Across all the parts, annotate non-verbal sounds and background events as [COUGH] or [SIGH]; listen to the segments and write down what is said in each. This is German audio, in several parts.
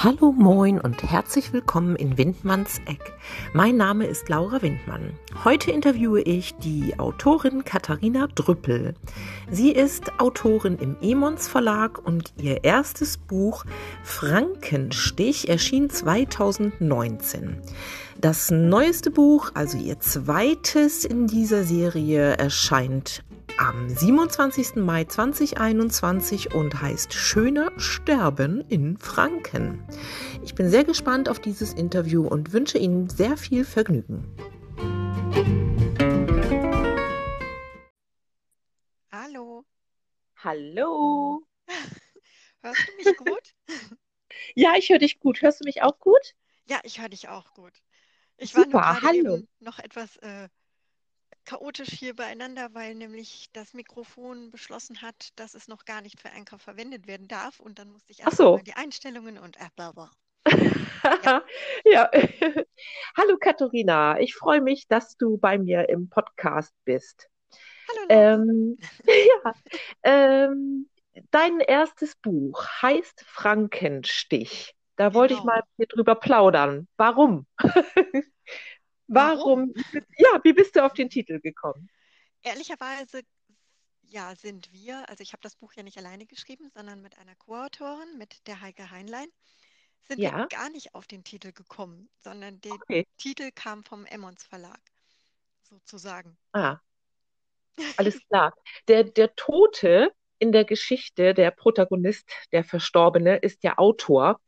Hallo, moin und herzlich willkommen in Windmanns Eck. Mein Name ist Laura Windmann. Heute interviewe ich die Autorin Katharina Drüppel. Sie ist Autorin im Emons Verlag und ihr erstes Buch Frankenstich erschien 2019. Das neueste Buch, also ihr zweites in dieser Serie, erscheint am 27. Mai 2021 und heißt Schöner Sterben in Franken. Ich bin sehr gespannt auf dieses Interview und wünsche Ihnen sehr viel Vergnügen. Hallo. Hallo. [LAUGHS] Hörst du mich gut? [LAUGHS] ja, ich höre dich gut. Hörst du mich auch gut? Ja, ich höre dich auch gut. Ich Super, war nur hallo. noch etwas äh, chaotisch hier beieinander, weil nämlich das Mikrofon beschlossen hat, dass es noch gar nicht für Anchor verwendet werden darf. Und dann musste ich Ach erst so. mal die Einstellungen und äh, bla bla. ja. [LAUGHS] [LAUGHS] Hallo Katharina, ich freue mich, dass du bei mir im Podcast bist. Hallo. Ähm, [LAUGHS] ja, ähm, dein erstes Buch heißt Frankenstich. Da wollte ich Genau. mal mit dir drüber plaudern. Warum? Warum? Warum? Ja, wie bist du auf den Titel gekommen? Ehrlicherweise, ja, sind wir, also ich habe das Buch ja nicht alleine geschrieben, sondern mit einer Co-Autorin, mit der Heike Heinlein, sind wir Ja, gar nicht auf den Titel gekommen, sondern der okay. Titel kam vom Emmons Verlag, sozusagen. Ah, [LAUGHS] alles klar. Der, der Tote in der Geschichte, der Protagonist, der Verstorbene, ist der Autor.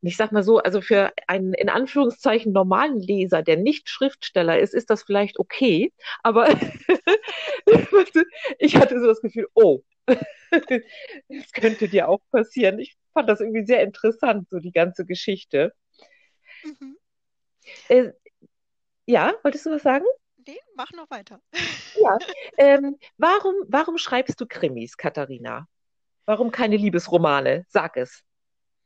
Und ich sag mal so, also für einen in Anführungszeichen normalen Leser, der nicht Schriftsteller ist, ist das vielleicht okay. Aber [LAUGHS] ich hatte so das Gefühl, oh, [LAUGHS] das könnte dir auch passieren. Ich fand das irgendwie sehr interessant, so die ganze Geschichte. Mhm. Äh, ja, wolltest du was sagen? Nee, mach noch weiter. Ja. [LAUGHS] Ähm, warum, warum schreibst du Krimis, Katharina? Warum keine Liebesromane? Sag es.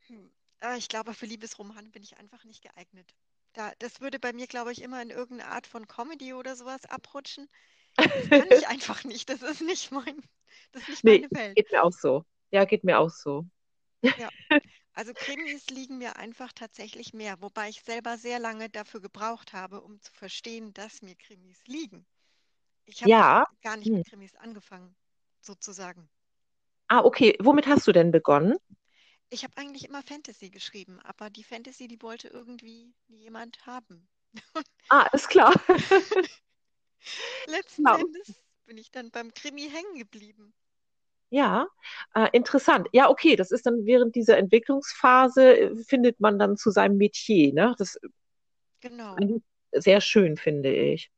Hm. Ah, Ich glaube, für Liebesromane bin ich einfach nicht geeignet. Da, das würde bei mir, glaube ich, immer in irgendeine Art von Comedy oder sowas abrutschen. Das kann [LAUGHS] ich einfach nicht. Das ist nicht mein, das ist nicht Nee, meine Welt. geht mir auch so. Ja, geht mir auch so. Ja. Also Krimis liegen mir einfach tatsächlich mehr, wobei ich selber sehr lange dafür gebraucht habe, um zu verstehen, dass mir Krimis liegen. Ich habe Ja. gar nicht Hm. mit Krimis angefangen, sozusagen. Ah, okay. Womit hast du denn begonnen? Ich habe eigentlich immer Fantasy geschrieben, aber die Fantasy, die wollte irgendwie jemand haben. Ah, ist klar. [LAUGHS] Letzten Genau. Endes bin ich dann beim Krimi hängen geblieben. Ja, äh, interessant. Ja, okay, das ist dann während dieser Entwicklungsphase, äh, findet man dann zu seinem Metier, ne? Das ist Genau. sehr schön, finde ich.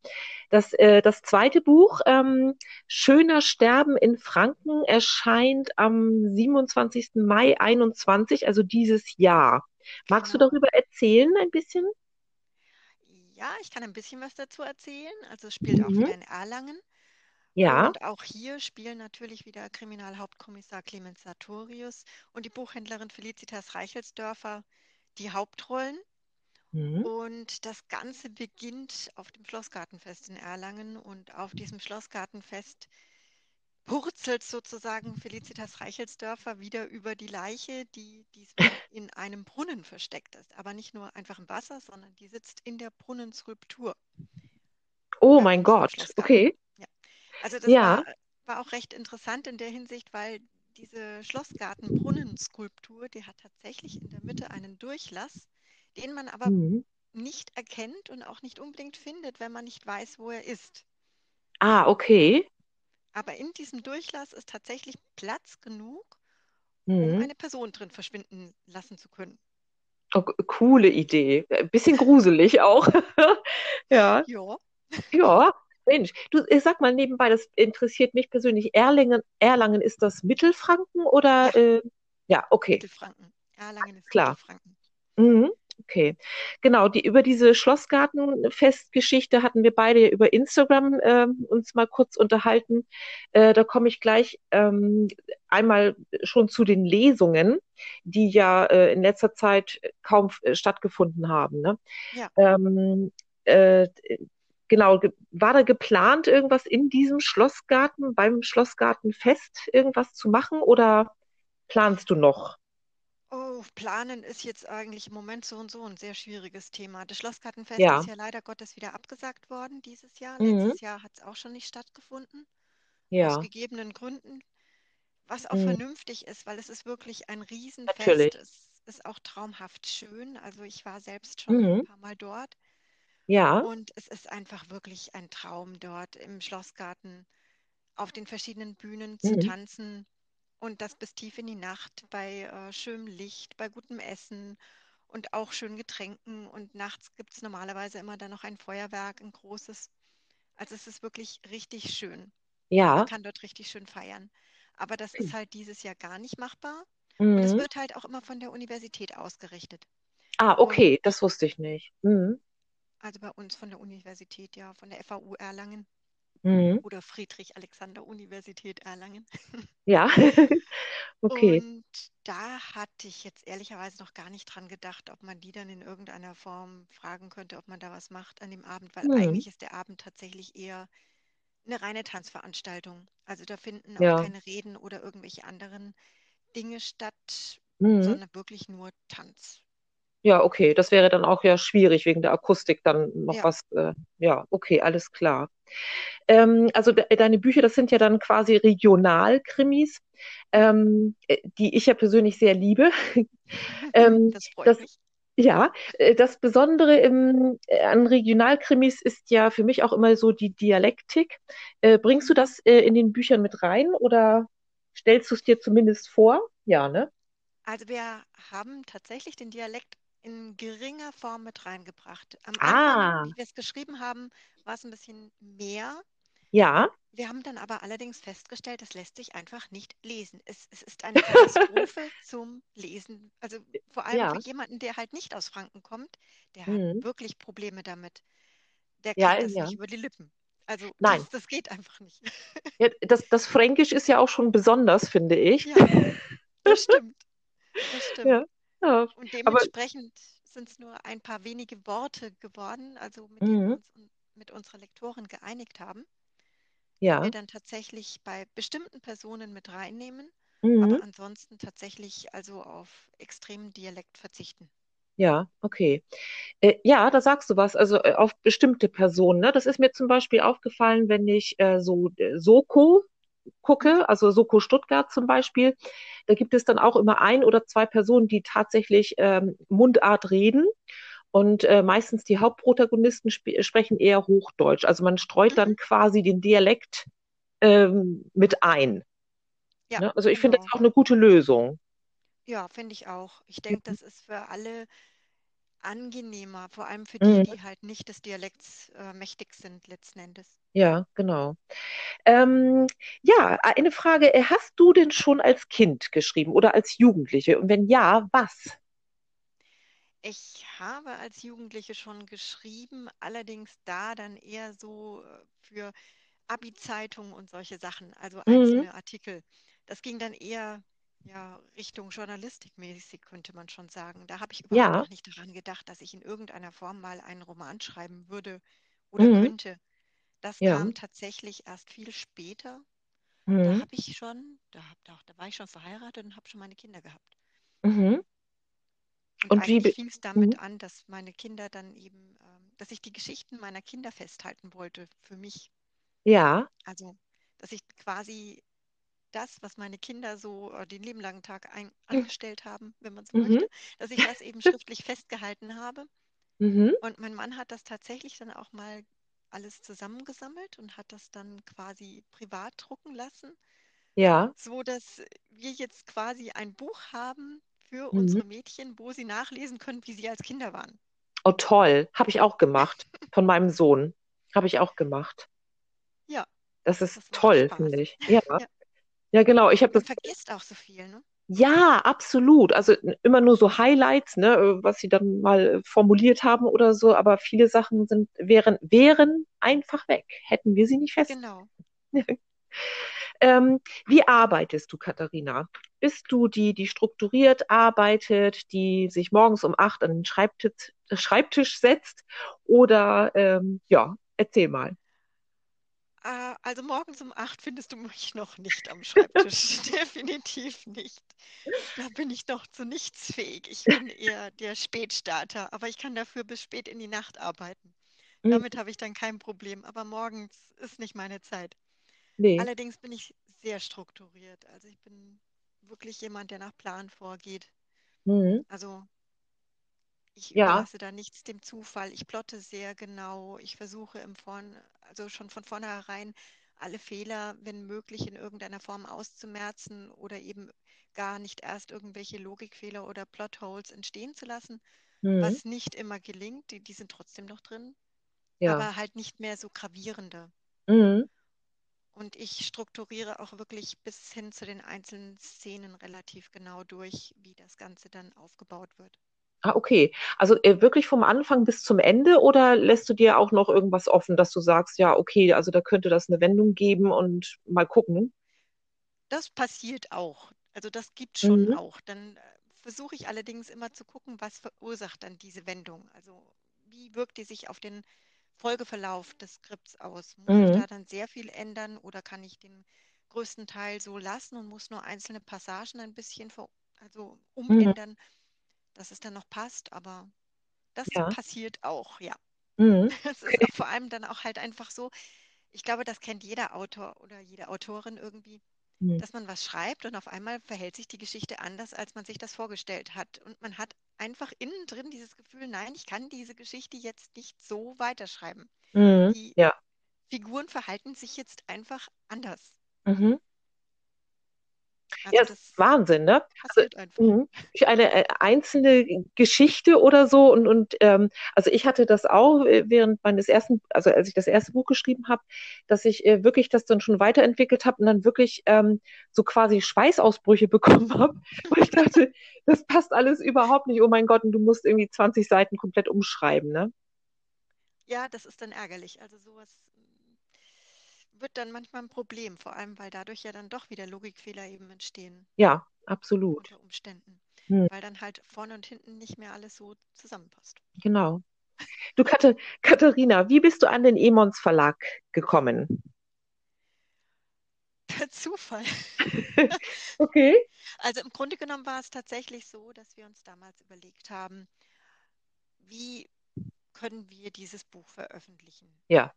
Das, äh, das zweite Buch, ähm, Schöner Sterben in Franken, erscheint am 27. Mai 21, also dieses Jahr. Magst du Genau. darüber erzählen ein bisschen? Ja, ich kann ein bisschen was dazu erzählen. Also es spielt auch Mhm. wieder in Erlangen. Ja. Und auch hier spielen natürlich wieder Kriminalhauptkommissar Clemens Sartorius und die Buchhändlerin Felicitas Reichelsdörfer die Hauptrollen. Mhm. Und das Ganze beginnt auf dem Schlossgartenfest in Erlangen. Und auf diesem Schlossgartenfest purzelt sozusagen Felicitas Reichelsdörfer wieder über die Leiche, die diesmal in einem Brunnen versteckt ist. Aber nicht nur einfach im Wasser, sondern die sitzt in der Brunnenskulptur Oh mein Gott, okay. Also das Ja. war, war auch recht interessant in der Hinsicht, weil diese Schlossgarten-Brunnenskulptur, die hat tatsächlich in der Mitte einen Durchlass, den man aber Mhm. nicht erkennt und auch nicht unbedingt findet, wenn man nicht weiß, wo er ist. Ah, okay. Aber in diesem Durchlass ist tatsächlich Platz genug, um Mhm. eine Person drin verschwinden lassen zu können. Oh, coole Idee. Ein bisschen gruselig auch. [LAUGHS] Ja. Ja, Ja, Mensch, du äh, sag mal nebenbei, das interessiert mich persönlich. Erlangen, Erlangen ist das Mittelfranken oder ja, äh, ja, okay, Mittelfranken. Erlangen ist klar. Mittelfranken. Mhm, okay. Genau, die über diese Schlossgartenfestgeschichte hatten wir beide über Instagram ähm, uns mal kurz unterhalten. Äh, da komme ich gleich ähm, einmal schon zu den Lesungen, die ja äh, in letzter Zeit kaum äh, stattgefunden haben, ne? Ja, Ähm, äh, genau, ge- war da geplant, irgendwas in diesem Schlossgarten, beim Schlossgartenfest irgendwas zu machen oder planst du noch? oh, planen ist jetzt eigentlich im Moment so und so ein sehr schwieriges Thema. Das Schlossgartenfest ist Ja. ja leider Gottes wieder abgesagt worden dieses Jahr. Mhm. Letztes Jahr hat es auch schon nicht stattgefunden, aus Ja. gegebenen Gründen, was auch Mhm. vernünftig ist, weil es ist wirklich ein Natürlich. Riesenfest. Es ist auch traumhaft schön. Also ich war selbst schon ein Mhm. paar Mal dort Ja. und es ist einfach wirklich ein Traum dort im Schlossgarten auf den verschiedenen Bühnen zu Mhm. tanzen und das bis tief in die Nacht bei äh, schönem Licht, bei gutem Essen und auch schönen Getränken. Und nachts gibt es normalerweise immer dann noch ein Feuerwerk, ein großes. Also es ist wirklich richtig schön und man Ja. kann dort richtig schön feiern. Aber das ist halt dieses Jahr gar nicht machbar. Und es Mhm. wird halt auch immer von der Universität ausgerichtet. Ah, Und okay, das wusste ich nicht. Mhm. Also bei uns von der Universität, ja, von der FAU Erlangen Mhm. oder Friedrich-Alexander-Universität Erlangen. [LAUGHS] Ja. [LAUGHS] Okay. Und da hatte ich jetzt ehrlicherweise noch gar nicht dran gedacht, ob man die dann in irgendeiner Form fragen könnte, ob man da was macht an dem Abend, weil Mhm. eigentlich ist der Abend tatsächlich eher eine reine Tanzveranstaltung. Also da finden auch Ja. keine Reden oder irgendwelche anderen Dinge statt, Mhm. sondern wirklich nur Tanz. Ja, okay. Das wäre dann auch ja schwierig wegen der Akustik dann noch Ja, was. Äh, ja, okay, alles klar. Ähm, also de deine Bücher, das sind ja dann quasi Regionalkrimis, ähm, äh, die ich ja persönlich sehr liebe. [LAUGHS] Ähm, das freut das, mich. ja, äh, das Besondere im, äh, an Regionalkrimis ist ja für mich auch immer so die Dialektik. Äh, bringst du das äh, in den Büchern mit rein oder stellst du es dir zumindest vor? Ja, ne? Also wir haben tatsächlich den Dialekt in geringer Form mit reingebracht. Am Anfang, Ah, wie wir es geschrieben haben, war es ein bisschen mehr. ja. Wir haben dann aber allerdings festgestellt, das lässt sich einfach nicht lesen. Es, es ist eine [LAUGHS] Katastrophe zum Lesen. Also vor allem für Ja. jemanden, der halt nicht aus Franken kommt, der hat Mhm. wirklich Probleme damit. Der Ja, kriegt das ja. nicht über die Lippen. Also Nein. das, das geht einfach nicht. [LAUGHS] Ja, das, das Fränkisch ist ja auch schon besonders, finde ich. Ja, das [LAUGHS] stimmt. Das stimmt. Ja, ja. Und dementsprechend sind es nur ein paar wenige Worte geworden, also mit denen wir mhm. uns un- mit unserer Lektorin geeinigt haben, die wir Ja. dann tatsächlich bei bestimmten Personen mit reinnehmen, Mhm. aber ansonsten tatsächlich also auf extremen Dialekt verzichten. Ja, okay. Äh, ja, da sagst du was, also äh, auf bestimmte Personen, ne? Das ist mir zum Beispiel aufgefallen, wenn ich äh, so äh, Soko. Gucke, also Soko Stuttgart zum Beispiel, da gibt es dann auch immer ein oder zwei Personen, die tatsächlich ähm, Mundart reden. Und äh, meistens die Hauptprotagonisten sp sprechen eher Hochdeutsch. Also man streut Mhm. dann quasi den Dialekt ähm, mit ein. Ja, Ne? Also ich finde das genau. auch eine gute Lösung. Ja, finde ich auch. Ich denke, Mhm. das ist für alle angenehmer, vor allem für die, Mhm. die halt nicht des Dialekts äh, mächtig sind letzten Endes. Ja, genau. Ähm, ja, eine Frage. äh, Hast du denn schon als Kind geschrieben oder als Jugendliche? Und wenn ja, was? Ich habe als Jugendliche schon geschrieben, allerdings da dann eher so äh, für Abi-Zeitungen und solche Sachen, also Mhm. einzelne Artikel. Das ging dann eher ja, Richtung Journalistikmäßig, könnte man schon sagen. Da habe ich überhaupt Ja. noch nicht daran gedacht, dass ich in irgendeiner Form mal einen Roman schreiben würde oder Mhm. könnte. Das Ja. kam tatsächlich erst viel später. Da Mhm. habe ich schon, da, hab, da, da war ich schon verheiratet und habe schon meine Kinder gehabt. Mhm. Und Und wie, eigentlich be- fing es damit mhm. an, dass meine Kinder dann eben, ähm, dass ich die Geschichten meiner Kinder festhalten wollte für mich. Ja. Also, dass ich quasi das, was meine Kinder so äh, den lieben langen Tag ein, angestellt haben, wenn man so Mhm. möchte, dass ich das eben [LAUGHS] schriftlich festgehalten habe. Mhm. Und mein Mann hat das tatsächlich dann auch mal alles zusammengesammelt und hat das dann quasi privat drucken lassen, Ja. so dass wir jetzt quasi ein Buch haben für Mhm. unsere Mädchen, wo sie nachlesen können, wie sie als Kinder waren. Oh, toll. Habe ich auch gemacht. [LAUGHS] Von meinem Sohn. Habe ich auch gemacht. Ja, Das ist das toll, finde ich. Ja. [LAUGHS] Ja. Ja, genau. Ich habe das vergisst auch so viel, ne? Ja, absolut. Also immer nur so Highlights, ne, äh, was sie dann mal äh, formuliert haben oder so, aber viele Sachen sind, wären, wären einfach weg, hätten wir sie nicht fest. Genau. [LAUGHS] Ähm, wie arbeitest du, Katharina? Bist du die, die strukturiert arbeitet, die sich morgens um acht an den Schreibtisch, Schreibtisch setzt? Oder ähm, ja, erzähl mal. Äh, also morgens um acht findest du mich noch nicht am Schreibtisch. [LAUGHS] [LAUGHS] Definitiv nicht. Da bin ich noch zu nichts fähig. Ich bin eher der Spätstarter, aber ich kann dafür bis spät in die Nacht arbeiten. Hm, Damit habe ich dann kein Problem, aber morgens ist nicht meine Zeit. nee. Allerdings bin ich sehr strukturiert. Also ich bin wirklich jemand, der nach Plan vorgeht. Mhm. Also ich Ja. überlasse da nichts dem Zufall. Ich plotte sehr genau. Ich versuche im Vorn, also schon von vornherein alle Fehler, wenn möglich, in irgendeiner Form auszumerzen oder eben gar nicht erst irgendwelche Logikfehler oder Plotholes entstehen zu lassen, Mhm. was nicht immer gelingt. Die, die sind trotzdem noch drin, Ja. aber halt nicht mehr so gravierende. Mhm. Und ich strukturiere auch wirklich bis hin zu den einzelnen Szenen relativ genau durch, wie das Ganze dann aufgebaut wird. Ah, okay. Also äh, wirklich vom Anfang bis zum Ende oder lässt du dir auch noch irgendwas offen, dass du sagst, ja, okay, also da könnte das eine Wendung geben und mal gucken. Das passiert auch. Also das gibt schon Mhm. auch. Dann äh, versuche ich allerdings immer zu gucken, was verursacht dann diese Wendung. Also wie wirkt die sich auf den Folgeverlauf des Skripts aus? Muss ich Mhm. da dann sehr viel ändern oder kann ich den größten Teil so lassen und muss nur einzelne Passagen ein bisschen ver also Mhm. Dass es dann noch passt? Aber das Ja. passiert auch, ja. Mhm. [LAUGHS] Es ist vor allem dann auch halt einfach so, ich glaube, das kennt jeder Autor oder jede Autorin irgendwie Mhm. dass man was schreibt und auf einmal verhält sich die Geschichte anders, als man sich das vorgestellt hat. Und man hat einfach innen drin dieses Gefühl, nein, ich kann diese Geschichte jetzt nicht so weiterschreiben. Mhm. Die Ja. Figuren verhalten sich jetzt einfach anders. Mhm. Ja, Also ist das Wahnsinn, ne? Also passiert einfach. mhm. eine äh, einzelne Geschichte oder so und und ähm, also ich hatte das auch äh, während meines ersten, also als ich das erste Buch geschrieben habe, dass ich äh, wirklich das dann schon weiterentwickelt habe und dann wirklich ähm, so quasi Schweißausbrüche [LAUGHS] bekommen habe, wo ich dachte, das passt alles überhaupt nicht. Oh mein Gott, und du musst irgendwie 20 Seiten komplett umschreiben, ne? Ja, das ist dann ärgerlich. Also sowas wird dann manchmal ein Problem, vor allem weil dadurch ja dann doch wieder Logikfehler eben entstehen Ja, absolut. unter Umständen, Hm, weil dann halt vorne und hinten nicht mehr alles so zusammenpasst. genau. Du, Katha Katharina, wie bist du an den Emons Verlag gekommen? Per Zufall. [LAUGHS] Okay. Also im Grunde genommen war es tatsächlich so, dass wir uns damals überlegt haben, wie können wir dieses Buch veröffentlichen? Ja.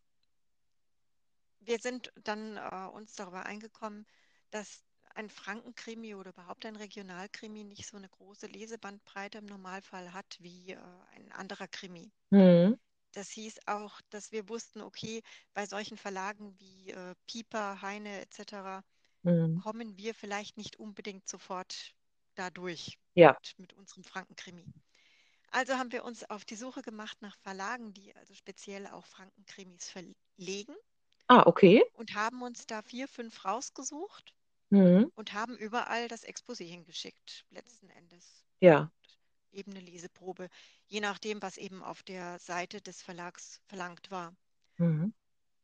Wir sind dann äh, uns darüber eingekommen, dass ein Frankenkrimi oder überhaupt ein Regionalkrimi nicht so eine große Lesebandbreite im Normalfall hat wie äh, ein anderer Krimi. Hm, Das hieß auch, dass wir wussten, okay, bei solchen Verlagen wie äh, Piper, Heine etc. hm. kommen wir vielleicht nicht unbedingt sofort dadurch Ja. mit, mit unserem Frankenkrimi. Also haben wir uns auf die Suche gemacht nach Verlagen, die also speziell auch Frankenkrimis verlegen Ah, okay. und haben uns da vier, fünf rausgesucht Hm, und haben überall das Exposé hingeschickt, letzten Endes. ja. Eben eine Leseprobe, je nachdem, was eben auf der Seite des Verlags verlangt war. Hm,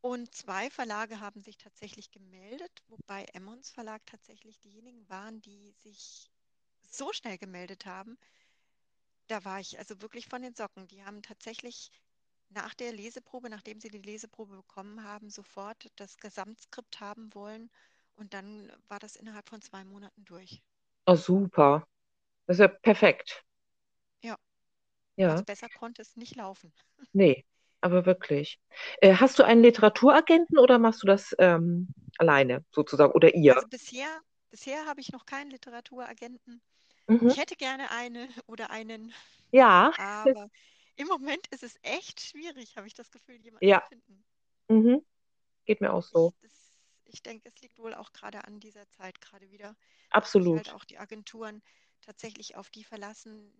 Und zwei Verlage haben sich tatsächlich gemeldet, wobei Emmons Verlag tatsächlich diejenigen waren, die sich so schnell gemeldet haben. Da war ich also wirklich von den Socken. Die haben tatsächlich nach der Leseprobe, nachdem sie die Leseprobe bekommen haben, sofort das Gesamtskript haben wollen. Und dann war das innerhalb von zwei Monaten durch. Oh, super. Das ist ja perfekt. Ja, also Ja. besser konnte es nicht laufen. [LAUGHS] Nee, aber wirklich. Äh, hast du einen Literaturagenten oder machst du das ähm, alleine sozusagen oder ihr? Also bisher, bisher habe ich noch keinen Literaturagenten. Mhm. Ich hätte gerne eine [LAUGHS] oder einen, Ja. aber im Moment ist es echt schwierig, habe ich das Gefühl, jemanden zu Ja. finden. Mhm. Geht mir auch so. Ich, das, ich denke, es liegt wohl auch gerade an dieser Zeit gerade wieder, halt Absolut. auch die Agenturen tatsächlich auf die verlassen,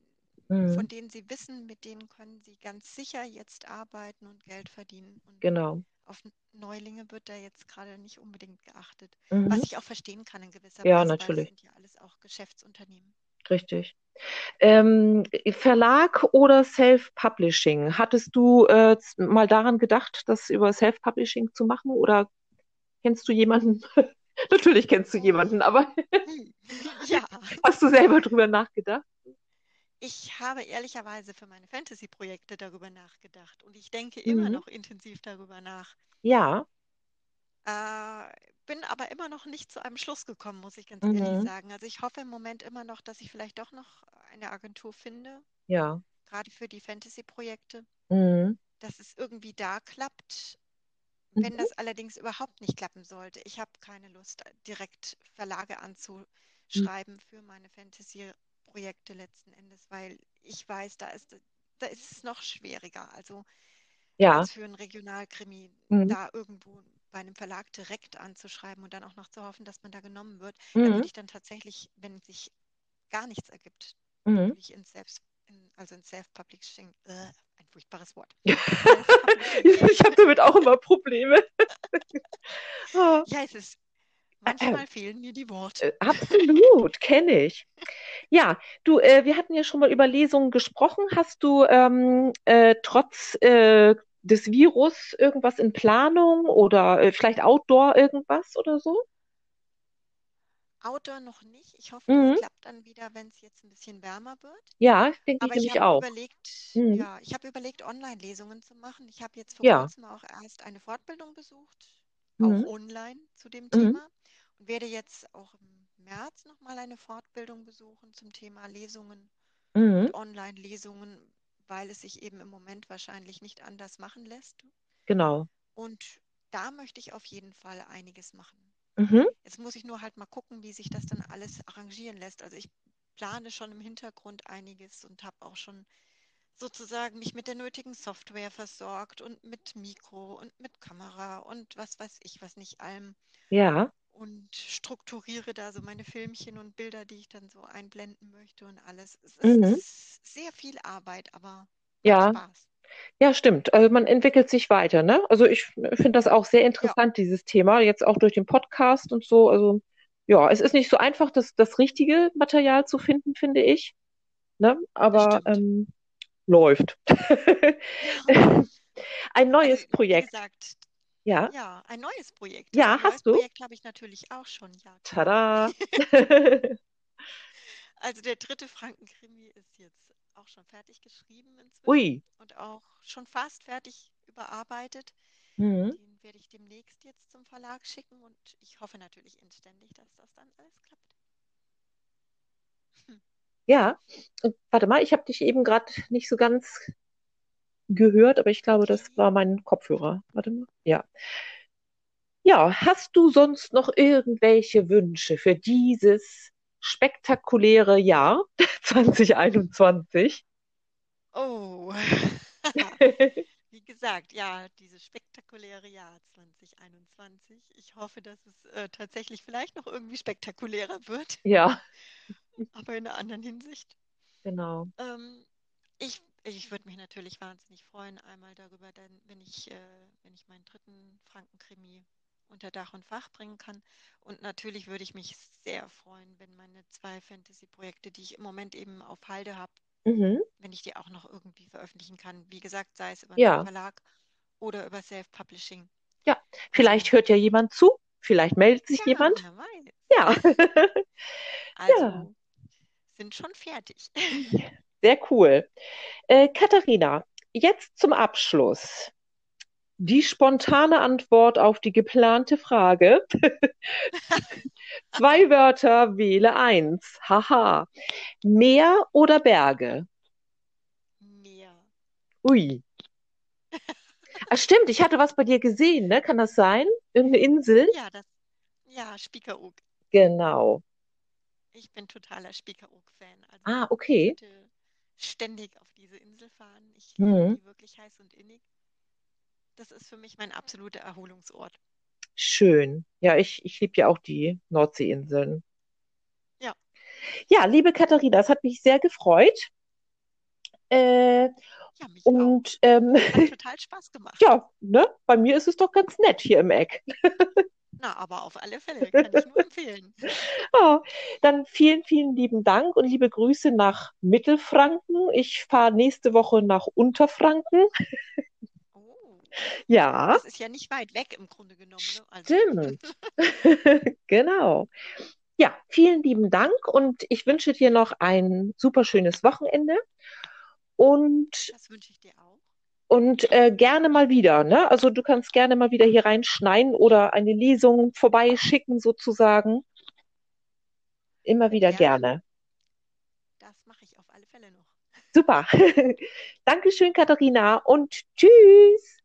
Mhm. von denen sie wissen, mit denen können sie ganz sicher jetzt arbeiten und Geld verdienen. Und Genau. auf Neulinge wird da jetzt gerade nicht unbedingt geachtet, Mhm. was ich auch verstehen kann in gewisser Ja, Weise, das natürlich. sind ja alles auch Geschäftsunternehmen. Richtig. Ähm, Verlag oder Self-Publishing? Hattest du äh, mal daran gedacht, das über Self-Publishing zu machen oder kennst du jemanden? [LAUGHS] Natürlich kennst du jemanden, aber. [LAUGHS] Ja, hast du selber drüber nachgedacht? ich habe ehrlicherweise für meine Fantasy-Projekte darüber nachgedacht und ich denke immer Mhm. noch intensiv darüber nach. Ja. Äh, bin aber immer noch nicht zu einem Schluss gekommen, muss ich ganz ehrlich Mhm. sagen. Also ich hoffe im Moment immer noch, dass ich vielleicht doch noch eine Agentur finde, Ja. gerade für die Fantasy-Projekte, Mhm. dass es irgendwie da klappt. Wenn Mhm. das allerdings überhaupt nicht klappen sollte, ich habe keine Lust, direkt Verlage anzuschreiben für meine Fantasy-Projekte letzten Endes, weil ich weiß, da ist, da ist es noch schwieriger. Also Ja. als für einen Regionalkrimi, Mhm. da irgendwo bei einem Verlag direkt anzuschreiben und dann auch noch zu hoffen, dass man da genommen wird. Mhm. würde ich dann tatsächlich, wenn sich gar nichts ergibt, Mhm. ich in Selbst, in, also in Self-Publishing, äh, ein furchtbares Wort. [LAUGHS] Ich habe damit auch immer Probleme. Oh, [LAUGHS] Ja, es ist, manchmal fehlen mir die Worte. äh, absolut, kenne ich. Ja, du, äh, wir hatten ja schon mal über Lesungen gesprochen. Hast du ähm, äh, trotz äh, des Virus irgendwas in Planung oder äh, vielleicht Outdoor irgendwas oder so? Outdoor noch nicht. Ich hoffe, Mhm. das klappt dann wieder, wenn es jetzt ein bisschen wärmer wird. Ja, denke ich nämlich habe auch. überlegt, Mhm. ja, ich habe überlegt, Online-Lesungen zu machen. Ich habe jetzt vor Ja. kurzem auch erst eine Fortbildung besucht, auch Mhm. online zu dem Mhm. Thema und werde jetzt auch im März nochmal eine Fortbildung besuchen zum Thema Lesungen Mhm. Online-Lesungen, weil es sich eben im Moment wahrscheinlich nicht anders machen lässt. Genau. Und da möchte ich auf jeden Fall einiges machen. Mhm. Jetzt muss ich nur halt mal gucken, wie sich das dann alles arrangieren lässt. Also ich plane schon im Hintergrund einiges und habe auch schon sozusagen mich mit der nötigen Software versorgt und mit Mikro und mit Kamera und was weiß ich, was nicht allem Ja. Und strukturiere da so meine Filmchen und Bilder, die ich dann so einblenden möchte und alles. Es ist, Mhm. ist sehr viel Arbeit, aber Ja. Spaß. Ja, stimmt. Also man entwickelt sich weiter, ne? Also ich finde das auch sehr Ja, interessant, dieses Thema, jetzt auch durch den Podcast und so. Also ja, es ist nicht so einfach, das, das richtige Material zu finden, finde ich, ne? Aber ähm, läuft. Ja, [LAUGHS] Ein also neues wie Projekt. gesagt, Ja, ja, ein neues Projekt. ja, Ein neues hast du? Projekt habe ich natürlich auch schon, ja. Tada. [LAUGHS] [LAUGHS] Also der dritte Frankenkrimi ist jetzt auch schon fertig geschrieben inzwischen Ui. und auch schon fast fertig überarbeitet. Mhm. Den werde ich demnächst jetzt zum Verlag schicken und ich hoffe natürlich inständig, dass das dann alles klappt. Hm. Ja. Und warte mal, ich habe dich eben gerade nicht so ganz gehört, aber ich glaube, das war mein Kopfhörer. Warte mal. Ja. Ja, hast du sonst noch irgendwelche Wünsche für dieses spektakuläre Jahr [LAUGHS] 2021? Oh, [LAUGHS] wie gesagt, ja, dieses spektakuläre Jahr 2021. Ich hoffe, dass es äh, tatsächlich vielleicht noch irgendwie spektakulärer wird, Ja, [LAUGHS] aber in einer anderen Hinsicht. genau. Ähm, ich ich würde mich natürlich wahnsinnig freuen, einmal darüber, dann, wenn ich, äh, wenn ich meinen dritten Frankenkrimi unter Dach und Fach bringen kann. Und natürlich würde ich mich sehr freuen, wenn meine zwei Fantasy-Projekte, die ich im Moment eben auf Halde habe, Mhm. wenn ich die auch noch irgendwie veröffentlichen kann. Wie gesagt, sei es über einen Ja, Verlag oder über Self-Publishing. ja. Vielleicht hört ja jemand zu. Vielleicht meldet sich ja, jemand. Ja. [LAUGHS] Ja, Also, sind schon fertig. Sehr cool. Äh, Katharina, jetzt zum Abschluss. Die spontane Antwort auf die geplante Frage. [LAUGHS] Zwei Wörter, wähle eins. Haha. Meer oder Berge? Meer. Ui. Ah, stimmt, ich hatte was bei dir gesehen, ne? Kann das sein? Irgendeine Insel? Ja, das, ja, Spiekeroog. Genau. Ich bin totaler Spiekeroog-Fan. Also Ah, okay. könnte ständig auf diese Insel fahren. Ich Mhm. liebe die wirklich heiß und innig. Das ist für mich mein absoluter Erholungsort. Schön. Ja, ich, ich liebe ja auch die Nordseeinseln. Ja, Ja, liebe Katharina, es hat mich sehr gefreut. Äh, ja, mich auch. und ähm, Hat total Spaß [LAUGHS] gemacht. ja, ne? Bei mir ist es doch ganz nett hier im Eck. [LAUGHS] Na, aber auf alle Fälle [LAUGHS] kann ich nur empfehlen. Ja, dann vielen, vielen lieben Dank und liebe Grüße nach Mittelfranken. Ich fahre nächste Woche nach Unterfranken. Oh, Ja, das ist ja nicht weit weg im Grunde genommen, ne? Also, stimmt. [LAUGHS] [LAUGHS] Genau. Ja, vielen lieben Dank und ich wünsche dir noch ein super schönes Wochenende. Und das wünsche ich dir auch. Und äh, gerne mal wieder, ne? Also du kannst gerne mal wieder hier reinschneiden oder eine Lesung vorbeischicken sozusagen. Immer wieder gerne. gerne. Das mache ich auf alle Fälle noch. Super. [LAUGHS] Dankeschön, Katharina, und tschüss.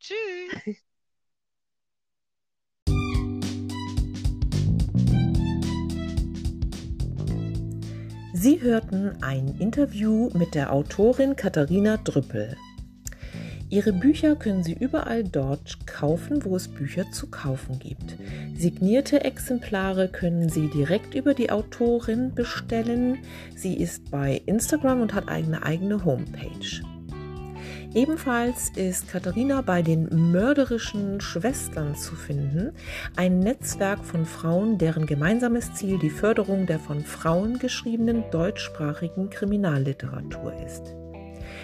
Tschüss. [LAUGHS] Sie hörten ein Interview mit der Autorin Katharina Drüppel. Ihre Bücher können Sie überall dort kaufen, wo es Bücher zu kaufen gibt. Signierte Exemplare können Sie direkt über die Autorin bestellen. Sie ist bei Instagram und hat eine eigene Homepage. Ebenfalls ist Katharina bei den mörderischen Schwestern zu finden, ein Netzwerk von Frauen, deren gemeinsames Ziel die Förderung der von Frauen geschriebenen deutschsprachigen Kriminalliteratur ist.